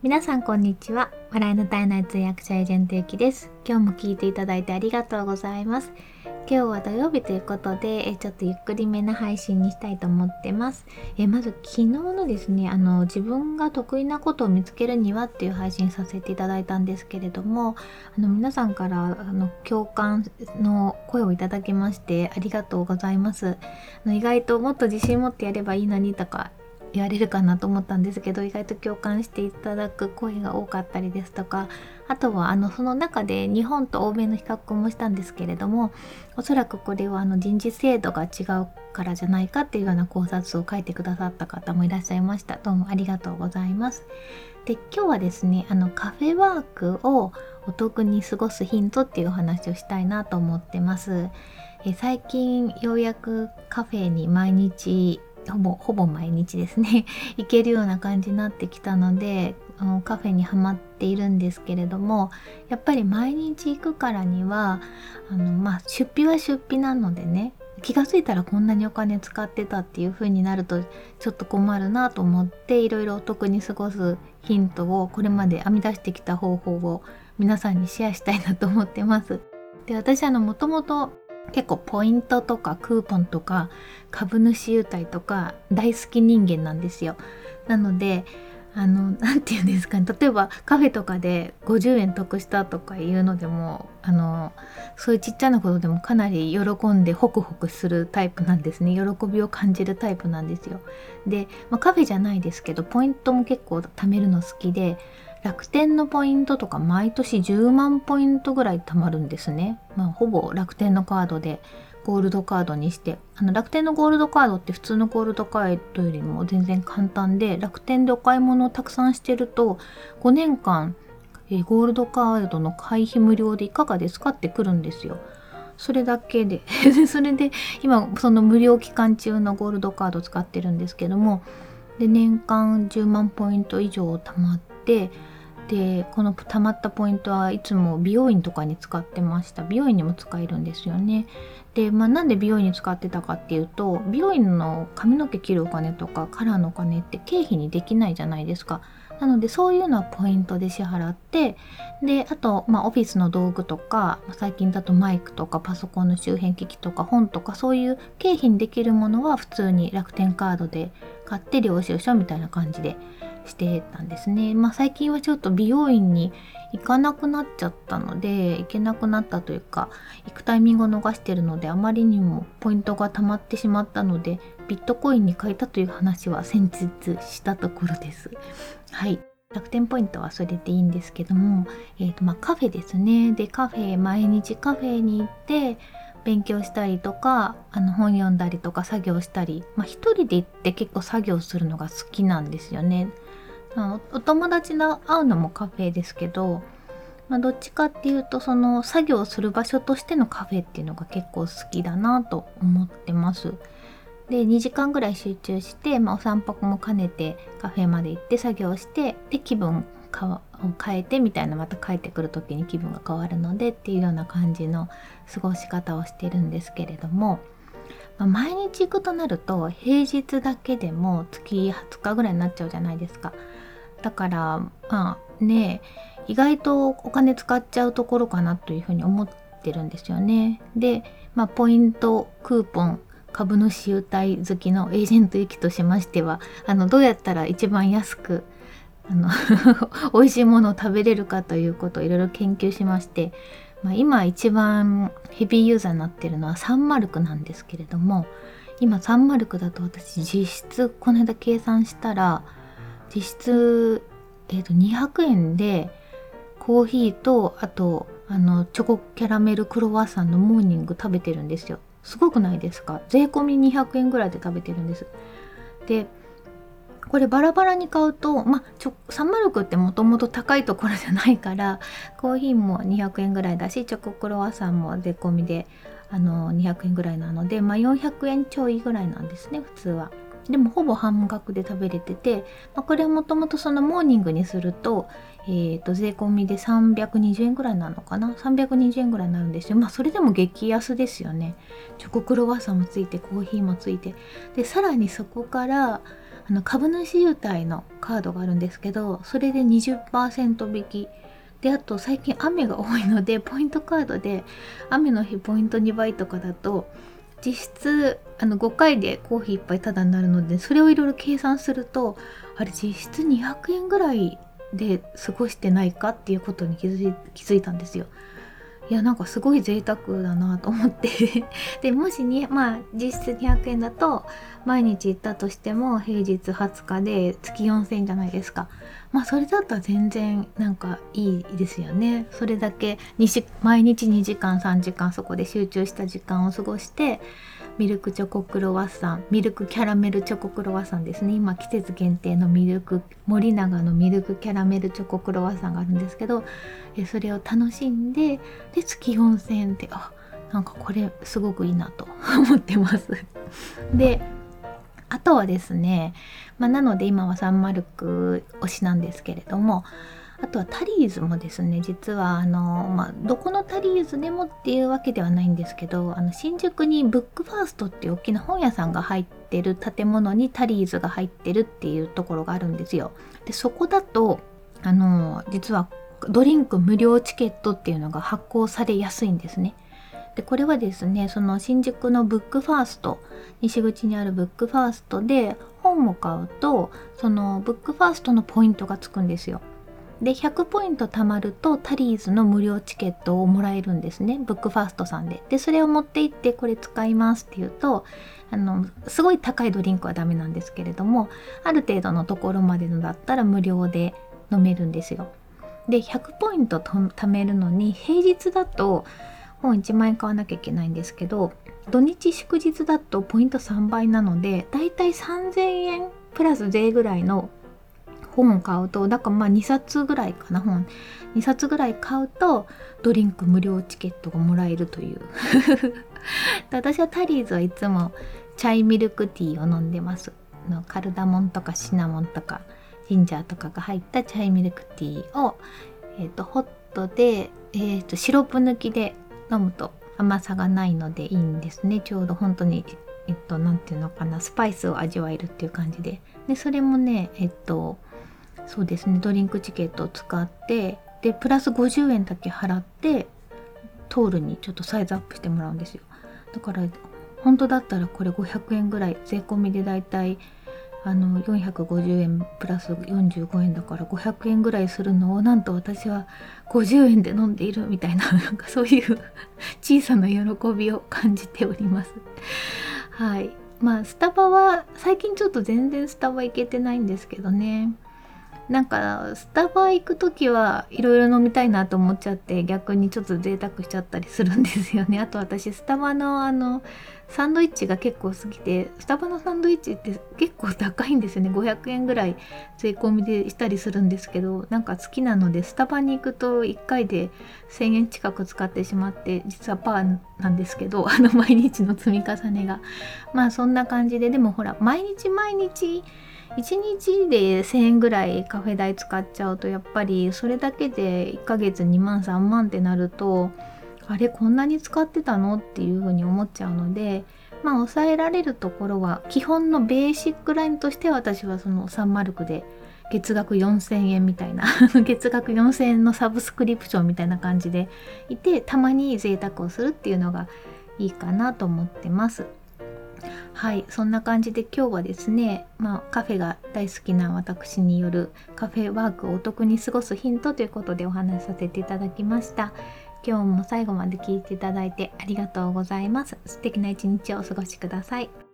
皆さんこんにちは。笑いの絶えない通訳者エージェントゆきです。今日も聞いていただいてありがとうございます。今日は土曜日ということでちょっとゆっくりめな配信にしたいと思ってます。えまず昨日のですねあの自分が得意なことを見つけるにはっていう配信させていただいたんですけれどもあの皆さんからあの共感の声をいただきましてありがとうございます。あの意外ともっと自信持ってやればいいのにとか言われるかなと思ったんですけど意外と共感していただく声が多かったりですとかあとはあのその中で日本と欧米の比較もしたんですけれどもおそらくこれはあの人事制度が違うからじゃないかっていうような考察を書いてくださった方もいらっしゃいました。どうもありがとうございます。で今日はですねあのカフェワークをお得に過ごすヒントっていうお話をしたいなと思ってます。え最近ようやくカフェに毎日ほぼほぼ毎日ですね 行けるような感じになってきたのであのカフェにはまっているんですけれどもやっぱり毎日行くからにはあの、まあ、出費は出費なのでね気が付いたらこんなにお金使ってたっていう風になるとちょっと困るなと思っていろいろお得に過ごすヒントをこれまで編み出してきた方法を皆さんにシェアしたいなと思ってます。で私あのもともと結構ポイントとかクーポンとか株主優待とか大好き人間なんですよ。なのであの何て言うんですかね例えばカフェとかで50円得したとかいうのでもあのそういうちっちゃなことでもかなり喜んでホクホクするタイプなんですね喜びを感じるタイプなんですよ。で、まあ、カフェじゃないですけどポイントも結構貯めるの好きで楽天のポイントとか毎年10万ポイントぐらい貯まるんですね。まあ、ほぼ楽天のカードでゴールドカードにしてあの楽天のゴールドカードって普通のゴールドカードよりも全然簡単で楽天でお買い物をたくさんしてると5年間、ゴールドカードの会費無料でいかがですかってくるんですよ。それだけで それで今その無料期間中のゴールドカード使ってるんですけどもで年間10万ポイント以上貯まっててでこの貯まったポイントはいつも美容院とかに使ってました。美容院にも使えるんですよね。で、まあ、なんで美容院に使ってたかっていうと美容院の髪の毛切るお金とかカラーのお金って経費にできないじゃないですか。なのでそういうのはポイントで支払ってであと、まあ、オフィスの道具とか最近だとマイクとかパソコンの周辺機器とか本とかそういう経費にできるものは普通に楽天カードで買って領収書みたいな感じでしてたんですね。まあ最近はちょっと美容院に行かなくなっちゃったので行けなくなったというか行くタイミングを逃してるのであまりにもポイントが溜まってしまったのでビットコインに変えたという話は先日したところです。はい楽天ポイントはそれでいいんですけども、えーとまあ、カフェですねでカフェ毎日カフェに行って勉強したりとかあの本読んだりとか作業したり、まあ、一人で行って結構作業するのが好きなんですよね。お友達の会うのもカフェですけど、まあ、どっちかっていうとその作業する場所としてのカフェっていうのが結構好きだなと思ってます。で2時間ぐらい集中して、まあ、お散歩も兼ねてカフェまで行って作業してで気分を変えてみたいなまた帰ってくる時に気分が変わるのでっていうような感じの過ごし方をしてるんですけれども、まあ、毎日行くとなると平日だけでも月20日ぐらいになっちゃうじゃないですか。だからまあね意外とお金使っちゃうところかなというふうに思ってるんですよね。で、まあ、ポイントクーポン株主優待好きのエージェント行きとしましてはあのどうやったら一番安くあの 美味しいものを食べれるかということをいろいろ研究しまして、まあ、今一番ヘビーユーザーになってるのはサンマルクなんですけれども今サンマルクだと私実質この間計算したら実質、えー、と200円でコーヒーとあとあのチョコキャラメルクロワッサンのモーニング食べてるんですよ。すごくないですか？税込み200円ぐらいで食べてるんです。でこれバラバラに買うとまあちょサンマルクってもともと高いところじゃないからコーヒーも200円ぐらいだしチョコクロワッサンも税込みであの200円ぐらいなので、まあ、400円ちょいぐらいなんですね普通は。でもほぼ半額で食べれてて、まあ、これはもともとそのモーニングにすると,、えー、と税込みで320円ぐらいなのかな？320円ぐらいになるんですよ。まあそれでも激安ですよね。チョコクロワッサンもついてコーヒーもついて。でさらにそこからあの株主優待のカードがあるんですけどそれで20%引き。であと最近雨が多いのでポイントカードで雨の日ポイント2倍とかだと実質あの5回でコーヒー1杯ただになるのでそれをいろいろ計算するとあれ実質200円ぐらいで過ごしてないかっていうことに気づい気づいたんですよ。いやなんかすごい贅沢だなと思って。でもしにまあ実質200円だと毎日行ったとしても平日20日で月4000円じゃないですか。まあそれだったら全然なんかいいですよね。それだけ毎日2時間3時間そこで集中した時間を過ごしてミルクチョコクロワッサンミルクキャラメルチョコクロワッサンですね。今季節限定のミルク森永のミルクキャラメルチョコクロワッサンがあるんですけどそれを楽しんでで月4000円ってあなんかこれすごくいいなと思ってます。であとはですね、まあ、なので今はサンマルク推しなんですけれどもあとはタリーズもですね実はあの、まあ、どこのタリーズでもっていうわけではないんですけどあの新宿にブックファーストっていう大きな本屋さんが入ってる建物にタリーズが入ってるっていうところがあるんですよ。でそこだとあの実はドリンク無料チケットっていうのが発行されやすいんですね。でこれはですねその新宿のブックファースト西口にあるブックファーストで本を買うとそのブックファーストのポイントがつくんですよ。で100ポイント貯まるとタリーズの無料チケットをもらえるんですね。ブックファーストさんで。でそれを持って行ってこれ使いますっていうとあのすごい高いドリンクはダメなんですけれどもある程度のところまでのだったら無料で飲めるんですよ。で100ポイント貯めるのに平日だと本1万円買わなきゃいけないんですけど土日祝日だとポイント3倍なのでだいたい3000円プラス税ぐらいの本を買うとだからまあ2冊ぐらいかな本。2冊ぐらい買うとドリンク無料チケットがもらえるという。私はタリーズはいつもチャイミルクティーを飲んでます。のカルダモンとかシナモンとかジンジャーとかが入ったチャイミルクティーを、えーと、ホットで、えーと、シロップ抜きで飲むと甘さがないのでいいんですね。ちょうど本当にえっと何て言うのかなスパイスを味わえるっていう感じで。でそれもねえっとそうですね。ドリンクチケットを使ってでプラス50円だけ払ってトールにちょっとサイズアップしてもらうんですよ。だから本当だったらこれ500円ぐらい税込みでだいたいあの450円プラス45円だから500円ぐらいするのをなんと私は50円で飲んでいるみたいな なんかそういう小さな喜びを感じております。はい。まあスタバは最近ちょっと全然スタバ行けてないんですけどね。なんかスタバ行く時はいろいろ飲みたいなと思っちゃって逆にちょっと贅沢しちゃったりするんですよね。あと私スタバのあのサンドイッチが結構好きでスタバのサンドイッチって結構高いんですよね。500円ぐらい税込みでしたりするんですけどなんか好きなのでスタバに行くと1回で1000円近く使ってしまって実はパーなんですけど あの毎日の積み重ねが。まあそんな感じででもほら毎日毎日1日で1,000円ぐらいカフェ代使っちゃうとやっぱりそれだけで1ヶ月2万3万ってなるとあれこんなに使ってたのっていうふうに思っちゃうのでまあ抑えられるところは基本のベーシックラインとして私はそのサンマルクで月額4000円みたいな 月額4000円のサブスクリプションみたいな感じでいてたまに贅沢をするっていうのがいいかなと思ってます。はいそんな感じで今日はですね、まあ、カフェが大好きな私によるカフェワークをお得に過ごすヒントということでお話しさせていただきました。今日も最後まで聞いていただいてありがとうございます。素敵な一日をお過ごしください。